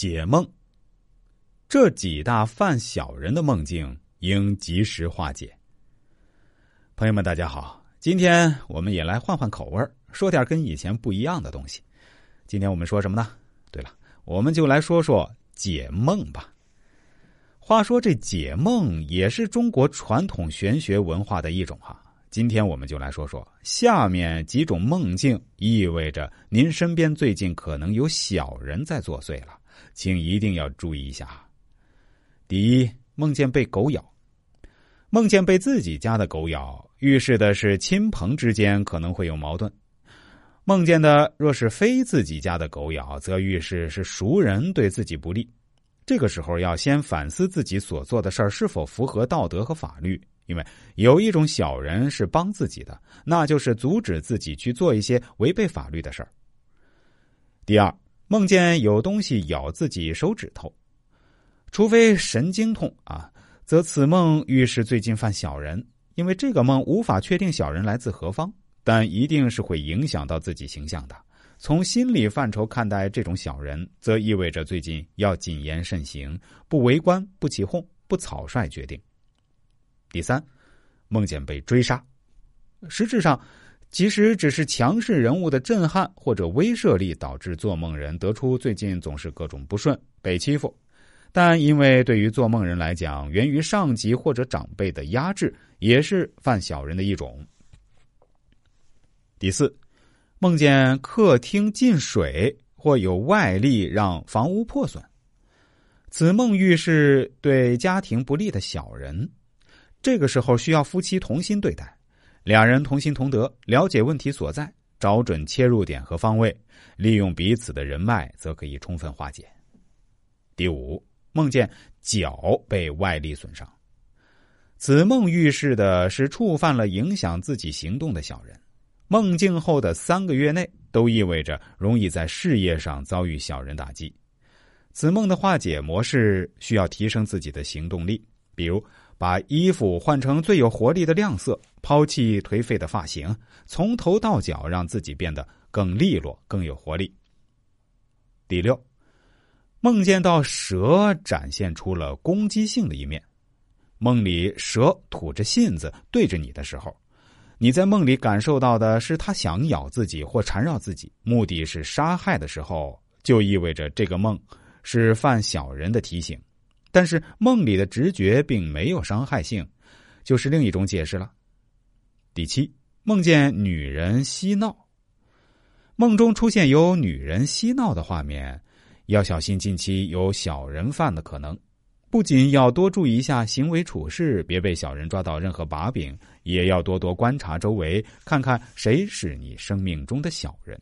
解梦，这几大犯小人的梦境应及时化解。朋友们，大家好，今天我们也来换换口味说点跟以前不一样的东西。今天我们说什么呢？对了，我们就来说说解梦吧。话说这解梦也是中国传统玄学文化的一种哈。今天我们就来说说下面几种梦境，意味着您身边最近可能有小人在作祟了。请一定要注意一下。第一，梦见被狗咬，梦见被自己家的狗咬，预示的是亲朋之间可能会有矛盾；梦见的若是非自己家的狗咬，则预示是熟人对自己不利。这个时候要先反思自己所做的事儿是否符合道德和法律，因为有一种小人是帮自己的，那就是阻止自己去做一些违背法律的事儿。第二。梦见有东西咬自己手指头，除非神经痛啊，则此梦预示最近犯小人。因为这个梦无法确定小人来自何方，但一定是会影响到自己形象的。从心理范畴看待这种小人，则意味着最近要谨言慎行，不为官，不起哄，不草率决定。第三，梦见被追杀，实质上。其实只是强势人物的震撼或者威慑力导致做梦人得出最近总是各种不顺、被欺负，但因为对于做梦人来讲，源于上级或者长辈的压制，也是犯小人的一种。第四，梦见客厅进水或有外力让房屋破损，此梦预示对家庭不利的小人，这个时候需要夫妻同心对待。两人同心同德，了解问题所在，找准切入点和方位，利用彼此的人脉，则可以充分化解。第五，梦见脚被外力损伤，此梦预示的是触犯了影响自己行动的小人。梦境后的三个月内，都意味着容易在事业上遭遇小人打击。此梦的化解模式需要提升自己的行动力，比如。把衣服换成最有活力的亮色，抛弃颓废的发型，从头到脚让自己变得更利落、更有活力。第六，梦见到蛇展现出了攻击性的一面，梦里蛇吐着信子对着你的时候，你在梦里感受到的是它想咬自己或缠绕自己，目的是杀害的时候，就意味着这个梦是犯小人的提醒。但是梦里的直觉并没有伤害性，就是另一种解释了。第七，梦见女人嬉闹，梦中出现有女人嬉闹的画面，要小心近期有小人犯的可能。不仅要多注意一下行为处事，别被小人抓到任何把柄，也要多多观察周围，看看谁是你生命中的小人。